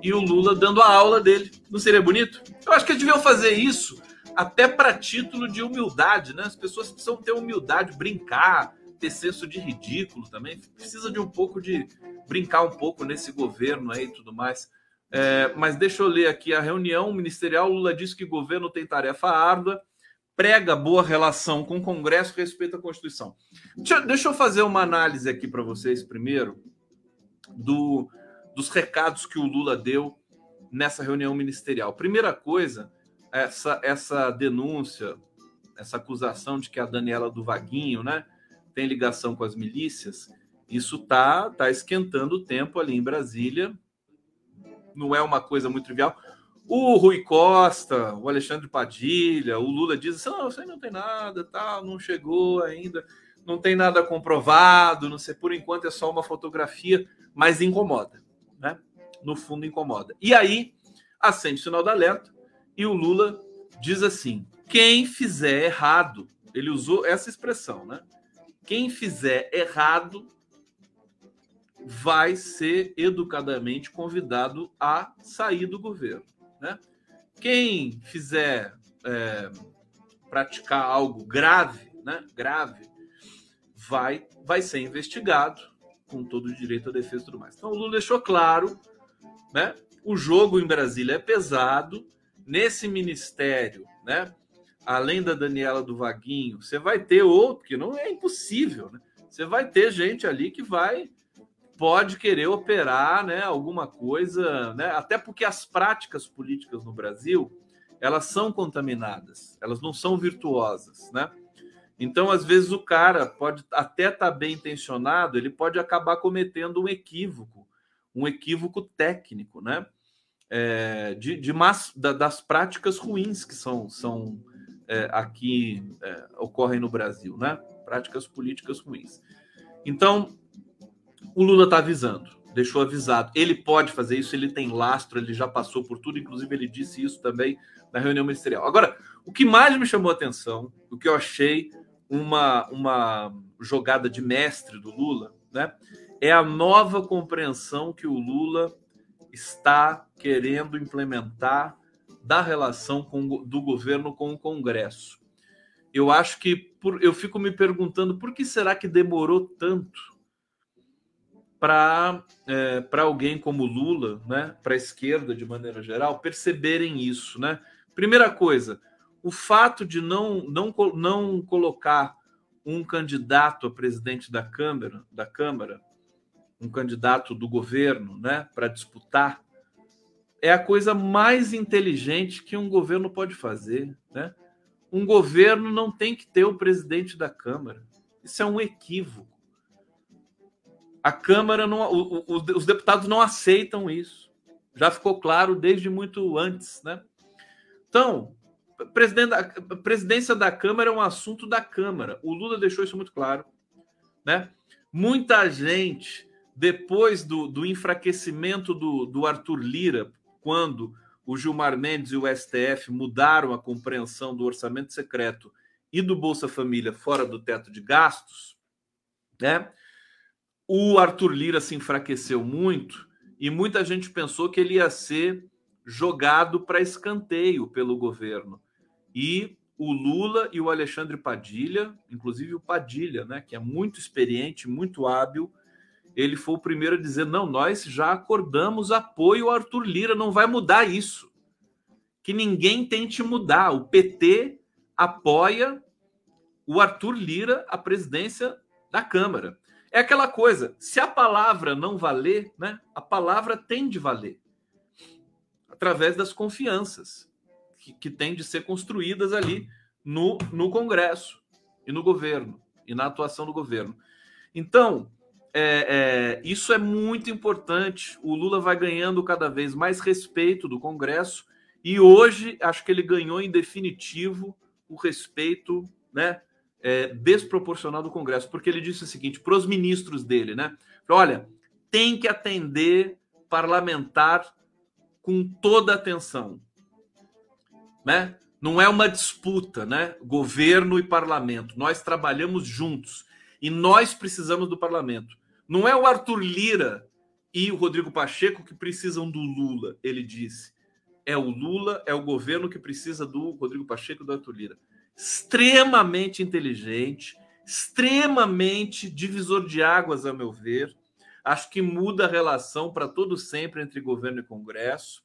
e o Lula dando a aula dele. Não seria bonito? Eu acho que eles deviam fazer isso até para título de humildade, né? As pessoas precisam ter humildade, brincar, ter senso de ridículo também. Precisa de um pouco de brincar um pouco nesse governo aí e tudo mais. É, mas deixa eu ler aqui a reunião ministerial. Lula disse que o governo tem tarefa árdua, prega boa relação com o Congresso, respeita a Constituição. Deixa, deixa eu fazer uma análise aqui para vocês primeiro do, dos recados que o Lula deu nessa reunião ministerial. Primeira coisa, essa, essa denúncia, essa acusação de que a Daniela do Vaguinho né, tem ligação com as milícias, isso tá, tá esquentando o tempo ali em Brasília. Não é uma coisa muito trivial. O Rui Costa, o Alexandre Padilha, o Lula diz assim: não, isso aí não tem nada, tal, não chegou ainda, não tem nada comprovado, não sei, por enquanto é só uma fotografia mas incomoda, né? No fundo incomoda. E aí acende o sinal da alerta e o Lula diz assim: quem fizer errado, ele usou essa expressão, né? Quem fizer errado vai ser educadamente convidado a sair do governo, né? Quem fizer é, praticar algo grave, né? Grave, vai vai ser investigado com todo o direito à defesa e tudo mais. Então o Lula deixou claro, né? O jogo em Brasília é pesado. Nesse ministério, né? Além da Daniela do Vaguinho, você vai ter outro que não é impossível, né? Você vai ter gente ali que vai pode querer operar, né, alguma coisa, né? Até porque as práticas políticas no Brasil, elas são contaminadas, elas não são virtuosas, né? Então, às vezes, o cara pode até estar tá bem intencionado, ele pode acabar cometendo um equívoco, um equívoco técnico, né? É, de, de mas, da, das práticas ruins que são, são é, aqui é, ocorrem no Brasil, né? Práticas políticas ruins. Então, o Lula está avisando, deixou avisado. Ele pode fazer isso, ele tem lastro, ele já passou por tudo, inclusive ele disse isso também na reunião ministerial. Agora, o que mais me chamou a atenção, o que eu achei uma, uma jogada de mestre do Lula, né? É a nova compreensão que o Lula está querendo implementar da relação com, do governo com o Congresso. Eu acho que por, eu fico me perguntando por que será que demorou tanto para é, para alguém como Lula, né, para a esquerda de maneira geral, perceberem isso, né? Primeira coisa, o fato de não não, não colocar um candidato a presidente da Câmara, da Câmara, um candidato do governo, né, para disputar é a coisa mais inteligente que um governo pode fazer. Né? Um governo não tem que ter o presidente da Câmara. Isso é um equívoco. A Câmara não. O, o, os deputados não aceitam isso. Já ficou claro desde muito antes. Né? Então, a presidência da Câmara é um assunto da Câmara. O Lula deixou isso muito claro. Né? Muita gente, depois do, do enfraquecimento do, do Arthur Lira quando o Gilmar Mendes e o STF mudaram a compreensão do orçamento secreto e do Bolsa Família fora do teto de gastos, né? O Arthur Lira se enfraqueceu muito e muita gente pensou que ele ia ser jogado para escanteio pelo governo. E o Lula e o Alexandre Padilha, inclusive o Padilha, né, que é muito experiente, muito hábil, ele foi o primeiro a dizer: não, nós já acordamos apoio ao Arthur Lira, não vai mudar isso. Que ninguém tente mudar. O PT apoia o Arthur Lira à presidência da Câmara. É aquela coisa: se a palavra não valer, né, a palavra tem de valer através das confianças que, que têm de ser construídas ali no, no Congresso e no governo e na atuação do governo. Então, é, é, isso é muito importante. O Lula vai ganhando cada vez mais respeito do Congresso e hoje acho que ele ganhou em definitivo o respeito, né, é, desproporcional do Congresso, porque ele disse o seguinte para os ministros dele, né? Olha, tem que atender parlamentar com toda atenção, né? Não é uma disputa, né? Governo e parlamento. Nós trabalhamos juntos e nós precisamos do parlamento. Não é o Arthur Lira e o Rodrigo Pacheco que precisam do Lula, ele disse. É o Lula, é o governo que precisa do Rodrigo Pacheco e do Arthur Lira. Extremamente inteligente, extremamente divisor de águas, a meu ver. Acho que muda a relação para todo sempre entre governo e Congresso.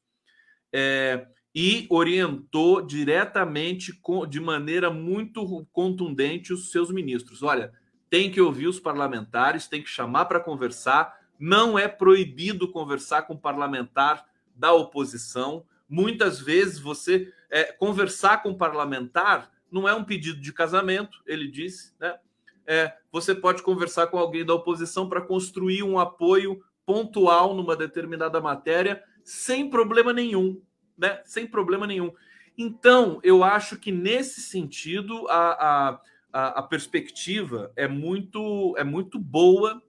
É, e orientou diretamente, de maneira muito contundente, os seus ministros. Olha, tem que ouvir os parlamentares, tem que chamar para conversar. Não é proibido conversar com parlamentar da oposição. Muitas vezes você é, conversar com parlamentar não é um pedido de casamento, ele disse, né? É, você pode conversar com alguém da oposição para construir um apoio pontual numa determinada matéria sem problema nenhum, né? Sem problema nenhum. Então, eu acho que nesse sentido a, a a, a perspectiva é muito, é muito boa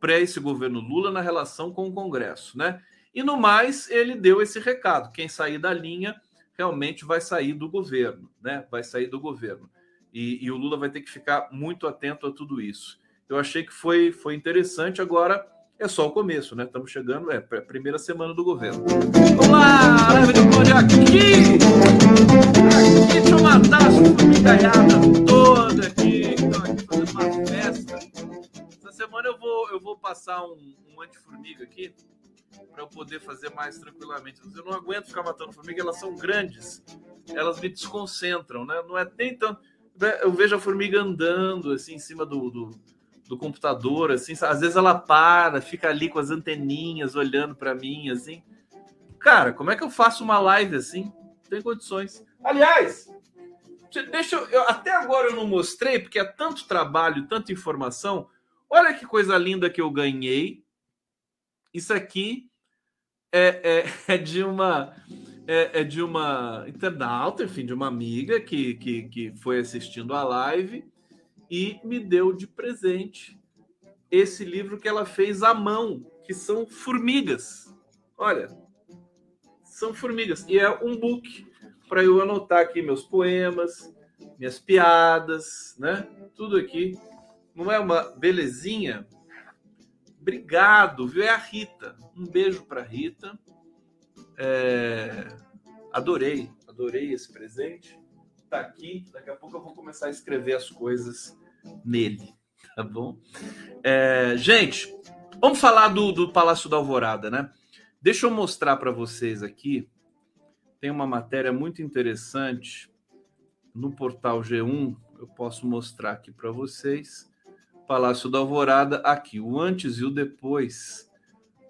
para esse governo Lula na relação com o Congresso, né? E no mais, ele deu esse recado: quem sair da linha realmente vai sair do governo, né? Vai sair do governo. E, e, o Lula vai ter que ficar muito atento a tudo isso. Eu achei que foi, foi interessante. Agora é só o começo, né? Estamos chegando, é, para a primeira semana do governo. Vamos lá, leve bonde aqui! Aqui, deixa eu matar essa formigaiada aqui, aqui fazendo uma festa. Essa semana eu vou, eu vou passar um, um antiformiga aqui para eu poder fazer mais tranquilamente. Eu não aguento ficar matando formiga, elas são grandes, elas me desconcentram, né? Não é nem tanto. Né? Eu vejo a formiga andando assim em cima do, do do computador, assim, às vezes ela para, fica ali com as anteninhas olhando para mim, assim. Cara, como é que eu faço uma live assim? Não tem condições. Aliás, deixa eu, eu, até agora eu não mostrei porque é tanto trabalho, tanta informação. Olha que coisa linda que eu ganhei. Isso aqui é, é, [laughs] é de uma é, é, de uma internauta, enfim, de uma amiga que, que, que foi assistindo a live e me deu de presente esse livro que ela fez à mão, que são formigas. Olha, são formigas. E é um book para eu anotar aqui meus poemas, minhas piadas, né? Tudo aqui. Não é uma belezinha? Obrigado, viu? É a Rita. Um beijo para Rita. É... Adorei, adorei esse presente. Tá aqui. Daqui a pouco eu vou começar a escrever as coisas nele, tá bom? É... Gente, vamos falar do, do Palácio da Alvorada, né? Deixa eu mostrar para vocês aqui. Tem uma matéria muito interessante no portal G1, eu posso mostrar aqui para vocês. Palácio da Alvorada, aqui, o antes e o depois.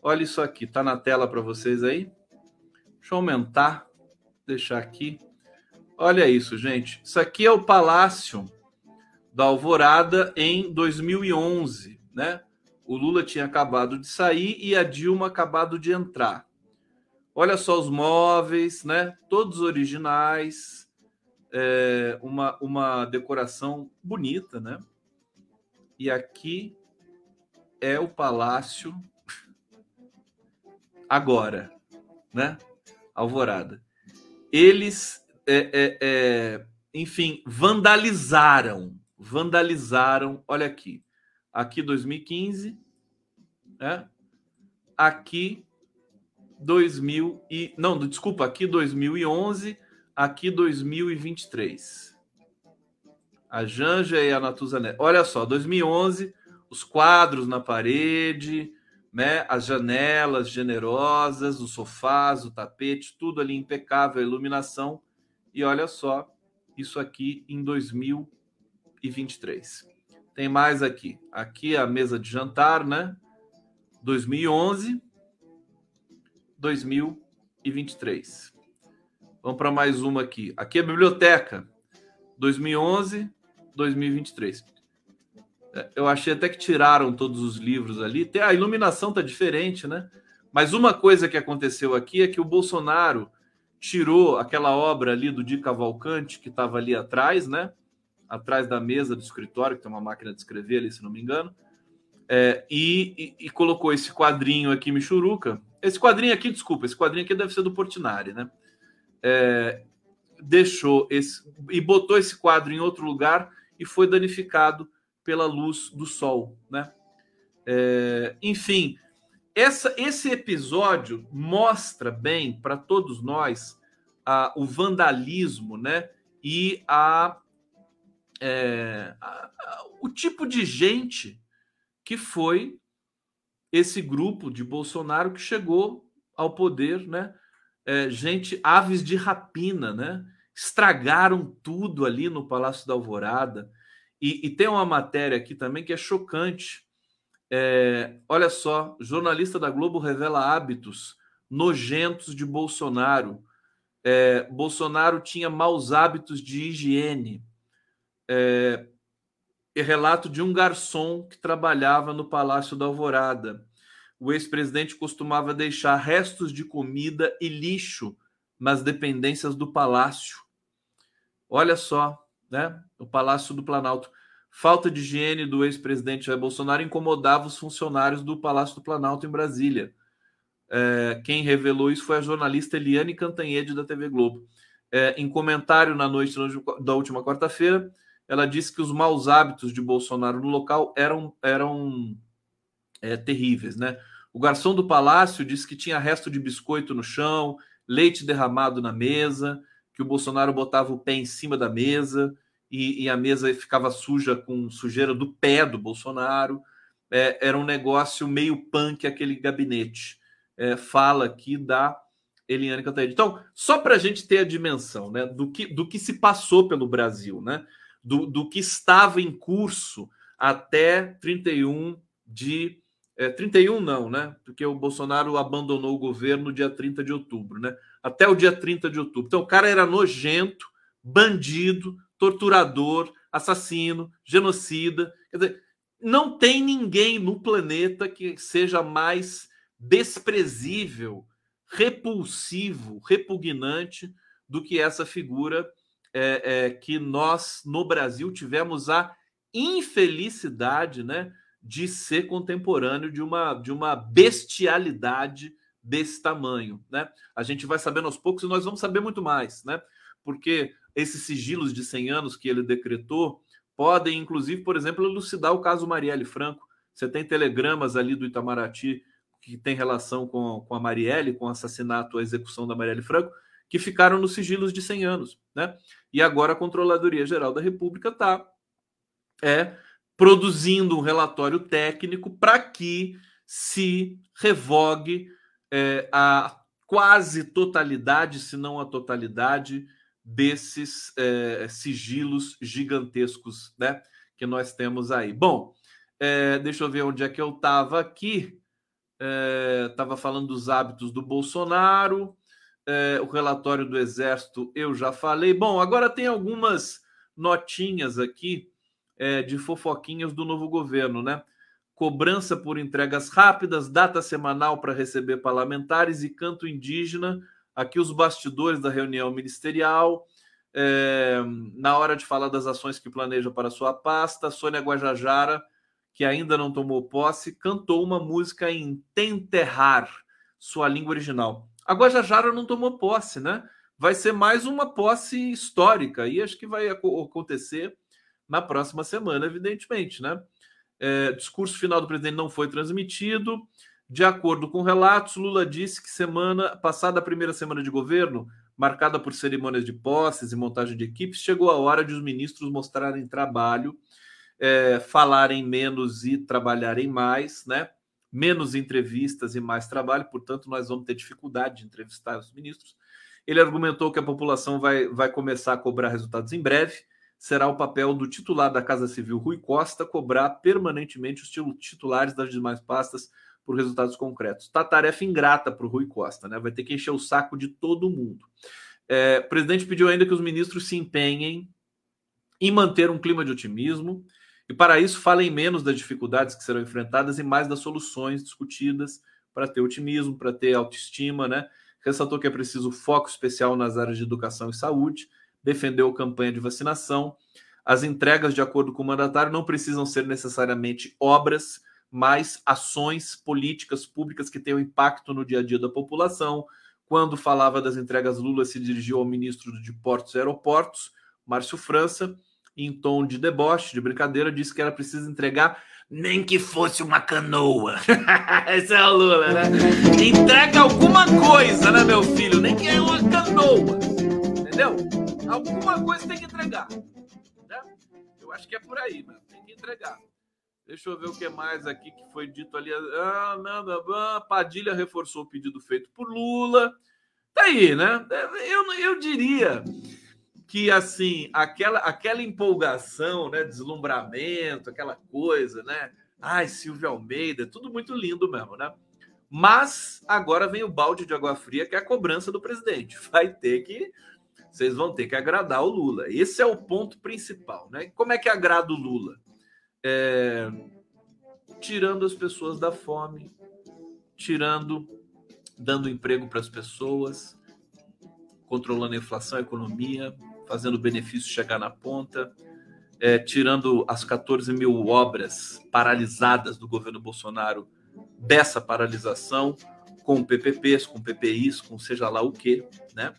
Olha isso aqui, tá na tela para vocês aí? Deixa eu aumentar, deixar aqui. Olha isso, gente. Isso aqui é o Palácio da Alvorada em 2011, né? O Lula tinha acabado de sair e a Dilma acabado de entrar. Olha só os móveis, né? Todos originais é, uma, uma decoração bonita, né? E aqui é o palácio [laughs] agora, né? Alvorada. Eles, é, é, é, enfim, vandalizaram, vandalizaram. Olha aqui, aqui 2015, né? Aqui 2000 e não, desculpa, aqui 2011 aqui 2023. A Janja e a Natuza Neto. Olha só, 2011, os quadros na parede, né, as janelas generosas, os sofás, o tapete, tudo ali impecável, a iluminação. E olha só, isso aqui em 2023. Tem mais aqui. Aqui a mesa de jantar, né? 2011, 2023. Vamos para mais uma aqui. Aqui é a biblioteca. 2011, 2023. É, eu achei até que tiraram todos os livros ali. A iluminação tá diferente, né? Mas uma coisa que aconteceu aqui é que o Bolsonaro tirou aquela obra ali do Di Cavalcante que estava ali atrás, né? Atrás da mesa do escritório, que tem uma máquina de escrever ali, se não me engano. É, e, e, colocou esse quadrinho aqui, Michuruca. Esse quadrinho aqui, desculpa, esse quadrinho aqui deve ser do Portinari, né? é, deixou esse e botou esse quadro em outro lugar e foi danificado pela luz do sol, né? É, enfim, essa, esse episódio mostra bem para todos nós a, o vandalismo, né? E a, é, a, a, o tipo de gente que foi esse grupo de Bolsonaro que chegou ao poder, né? é, gente, aves de rapina, né? Estragaram tudo ali no Palácio da Alvorada. E, e tem uma matéria aqui também que é chocante. É, olha só, jornalista da Globo revela hábitos nojentos de Bolsonaro. É, Bolsonaro tinha maus hábitos de higiene. É, relato de um garçom que trabalhava no Palácio da Alvorada o ex-presidente costumava deixar restos de comida e lixo nas dependências do palácio. Olha só, né? O Palácio do Planalto. Falta de higiene do ex-presidente Jair Bolsonaro incomodava os funcionários do Palácio do Planalto em Brasília. É, quem revelou isso foi a jornalista Eliane Cantanhede da TV Globo. É, em comentário na noite da última quarta-feira, ela disse que os maus hábitos de Bolsonaro no local eram, eram é, terríveis, né? O garçom do palácio disse que tinha resto de biscoito no chão, leite derramado na mesa, que o Bolsonaro botava o pé em cima da mesa e, e a mesa ficava suja com sujeira do pé do Bolsonaro. É, era um negócio meio punk aquele gabinete. É, fala aqui da Eliane Cantanhede. Então, só para a gente ter a dimensão né, do, que, do que se passou pelo Brasil, né, do, do que estava em curso até 31 de é, 31 não, né? Porque o Bolsonaro abandonou o governo dia 30 de outubro, né? Até o dia 30 de outubro. Então o cara era nojento, bandido, torturador, assassino, genocida. Quer dizer, não tem ninguém no planeta que seja mais desprezível, repulsivo, repugnante do que essa figura é, é, que nós no Brasil tivemos a infelicidade, né? de ser contemporâneo de uma, de uma bestialidade desse tamanho, né? A gente vai sabendo aos poucos e nós vamos saber muito mais, né? Porque esses sigilos de 100 anos que ele decretou podem, inclusive, por exemplo, elucidar o caso Marielle Franco. Você tem telegramas ali do Itamaraty que tem relação com, com a Marielle, com o assassinato, a execução da Marielle Franco, que ficaram nos sigilos de 100 anos, né? E agora a Controladoria Geral da República está é, produzindo um relatório técnico para que se revogue é, a quase totalidade, se não a totalidade, desses é, sigilos gigantescos né, que nós temos aí. Bom, é, deixa eu ver onde é que eu estava aqui. Estava é, falando dos hábitos do Bolsonaro, é, o relatório do Exército eu já falei. Bom, agora tem algumas notinhas aqui é, de fofoquinhas do novo governo, né? Cobrança por entregas rápidas, data semanal para receber parlamentares e canto indígena aqui os bastidores da reunião ministerial. É, na hora de falar das ações que planeja para sua pasta, Sônia Guajajara, que ainda não tomou posse, cantou uma música em Tenterrar, sua língua original. A Guajajara não tomou posse, né? Vai ser mais uma posse histórica e acho que vai acontecer na próxima semana, evidentemente, né? É, discurso final do presidente não foi transmitido. De acordo com relatos, Lula disse que semana passada a primeira semana de governo, marcada por cerimônias de posses e montagem de equipes, chegou a hora de os ministros mostrarem trabalho, é, falarem menos e trabalharem mais, né? Menos entrevistas e mais trabalho, portanto, nós vamos ter dificuldade de entrevistar os ministros. Ele argumentou que a população vai, vai começar a cobrar resultados em breve. Será o papel do titular da Casa Civil, Rui Costa, cobrar permanentemente os titulares das demais pastas por resultados concretos. Tá tarefa ingrata para o Rui Costa, né? Vai ter que encher o saco de todo mundo. É, o presidente pediu ainda que os ministros se empenhem em manter um clima de otimismo e, para isso, falem menos das dificuldades que serão enfrentadas e mais das soluções discutidas para ter otimismo, para ter autoestima, né? Ressaltou que é preciso foco especial nas áreas de educação e saúde, defendeu a campanha de vacinação. As entregas, de acordo com o mandatário, não precisam ser necessariamente obras, mais ações políticas públicas que tenham impacto no dia a dia da população. Quando falava das entregas, Lula se dirigiu ao ministro de Portos e Aeroportos, Márcio França, em tom de deboche, de brincadeira, disse que era preciso entregar nem que fosse uma canoa. [laughs] Esse é o Lula, né? [laughs] Entrega alguma coisa, né, meu filho? Nem que é uma canoa. Entendeu? Alguma coisa tem que entregar. Né? Eu acho que é por aí, né? Tem que entregar. Deixa eu ver o que mais aqui que foi dito ali. Ah, nada, Padilha reforçou o pedido feito por Lula. Tá aí, né? Eu, eu diria que assim, aquela, aquela empolgação, né? Deslumbramento, aquela coisa, né? Ai, Silvio Almeida, tudo muito lindo mesmo, né? Mas agora vem o balde de água fria, que é a cobrança do presidente. [laughs] Vai ter que. Vocês vão ter que agradar o Lula. Esse é o ponto principal, né? Como é que agrada o Lula? é, tirando as pessoas da fome, tirando, dando emprego para as pessoas, controlando a inflação, a economia, fazendo o benefício chegar na ponta, é, tirando as 14 mil obras paralisadas do governo Bolsonaro dessa paralisação, com PPPs, com PPIs, com seja lá o que, né?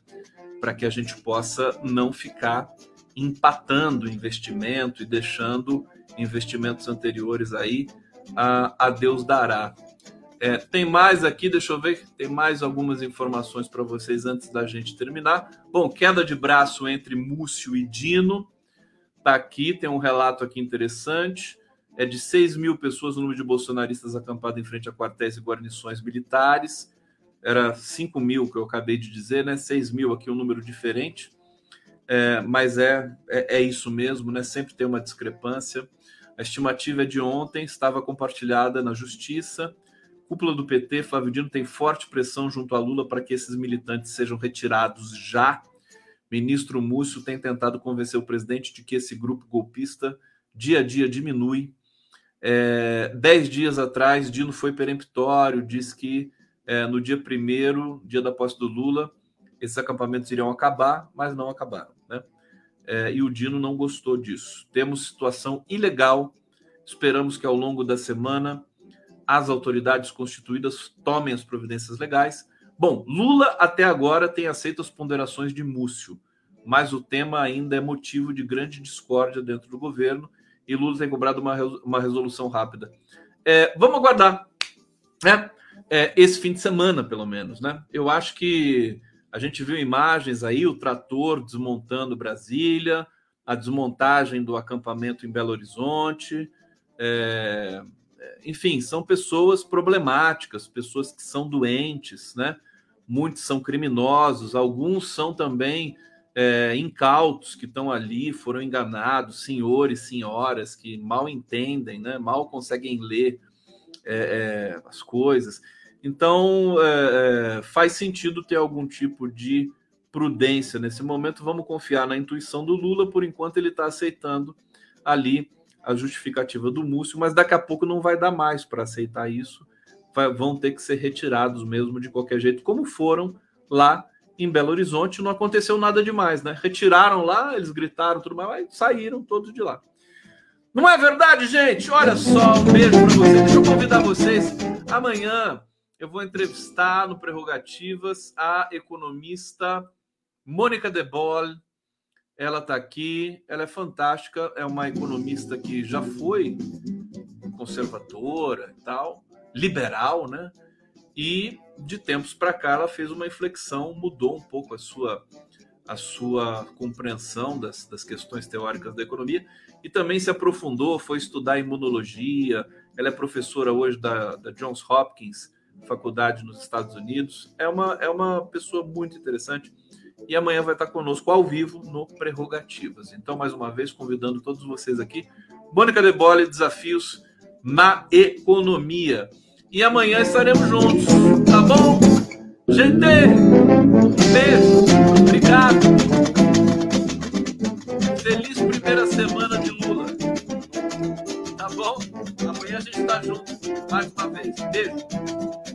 Para que a gente possa não ficar empatando investimento e deixando investimentos anteriores aí, a, a Deus dará. É, tem mais aqui, deixa eu ver, tem mais algumas informações para vocês antes da gente terminar. Bom, queda de braço entre Múcio e Dino. Tá aqui, tem um relato aqui interessante. É de 6 mil pessoas o número de bolsonaristas acampado em frente a quartéis e guarnições militares. Era 5 mil que eu acabei de dizer, né? 6 mil aqui, um número diferente. É, mas é, é, é isso mesmo, né? Sempre tem uma discrepância. A estimativa é de ontem, estava compartilhada na Justiça. Cúpula do PT, Flávio Dino tem forte pressão junto a Lula para que esses militantes sejam retirados já. Ministro Múcio tem tentado convencer o presidente de que esse grupo golpista dia a dia diminui. É, dez dias atrás, Dino foi peremptório, disse que é, no dia primeiro, dia da posse do Lula, esses acampamentos iriam acabar, mas não acabaram. Né? é, e o Dino não gostou disso. Temos situação ilegal. Esperamos que ao longo da semana as autoridades constituídas tomem as providências legais. Bom, Lula até agora tem aceito as ponderações de Múcio. mas o tema ainda é motivo de grande discórdia dentro do governo e Lula tem cobrado uma, uma resolução rápida. É, vamos aguardar, né? É, esse fim de semana, pelo menos, né? Eu acho que a gente viu imagens aí, o trator desmontando Brasília, a desmontagem do acampamento em Belo Horizonte. É, enfim, são pessoas problemáticas, pessoas que são doentes, né? Muitos são criminosos, alguns são também é, incautos que estão ali, foram enganados, senhores, senhoras que mal entendem, né? Mal conseguem ler é, é, as coisas. Então, é, é, faz sentido ter algum tipo de prudência nesse momento. Vamos confiar na intuição do Lula, por enquanto ele está aceitando ali a justificativa do Múcio, mas daqui a pouco não vai dar mais para aceitar isso. Vai, vão ter que ser retirados mesmo de qualquer jeito, como foram lá em Belo Horizonte. Não aconteceu nada demais, né? Retiraram lá, eles gritaram tudo mais, mas saíram todos de lá. Não é verdade, gente? Olha só, um beijo para vocês. Deixa eu convidar vocês. Amanhã eu vou entrevistar no Prerrogativas a economista Mônica De Boll, ela está aqui, ela é fantástica, é uma economista que já foi conservadora e tal, liberal, né? E de tempos para cá ela fez uma inflexão, mudou um pouco a sua a sua compreensão das, das questões teóricas da economia e também se aprofundou, foi estudar imunologia. Ela é professora hoje da, da Johns Hopkins, faculdade nos Estados Unidos. É uma, é uma pessoa muito interessante e amanhã vai estar conosco ao vivo no Prerrogativas. Então, mais uma vez, convidando todos vocês aqui. Mônica de Bolle, desafios na economia. E amanhã estaremos juntos, tá bom? Gente, beijo, obrigado. Feliz primeira semana de Lula. Tá bom? Amanhã a gente está junto mais uma vez. Beijo.